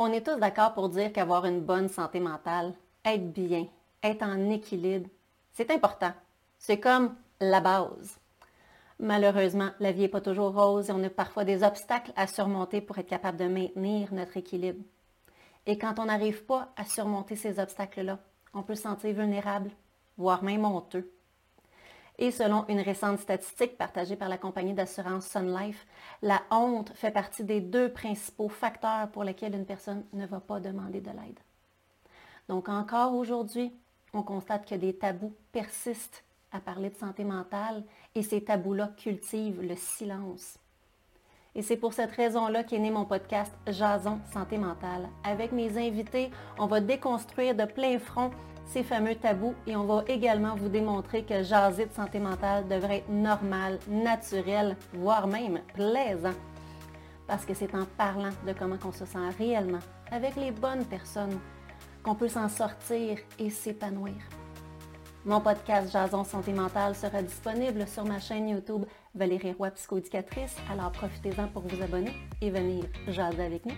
On est tous d'accord pour dire qu'avoir une bonne santé mentale, être bien, être en équilibre, c'est important. C'est comme la base. Malheureusement, la vie n'est pas toujours rose et on a parfois des obstacles à surmonter pour être capable de maintenir notre équilibre. Et quand on n'arrive pas à surmonter ces obstacles-là, on peut se sentir vulnérable, voire même honteux. Et selon une récente statistique partagée par la compagnie d'assurance Sun Life, la honte fait partie des deux principaux facteurs pour lesquels une personne ne va pas demander de l'aide. Donc encore aujourd'hui, on constate que des tabous persistent à parler de santé mentale et ces tabous-là cultivent le silence. Et c'est pour cette raison-là qu'est né mon podcast Jason Santé mentale. Avec mes invités, on va déconstruire de plein front ces fameux tabous et on va également vous démontrer que jaser de santé mentale devrait être normal, naturel, voire même plaisant. Parce que c'est en parlant de comment on se sent réellement avec les bonnes personnes qu'on peut s'en sortir et s'épanouir. Mon podcast Jason Santé Mentale sera disponible sur ma chaîne YouTube Valérie Roy Psychoéducatrice, alors profitez-en pour vous abonner et venir jaser avec nous.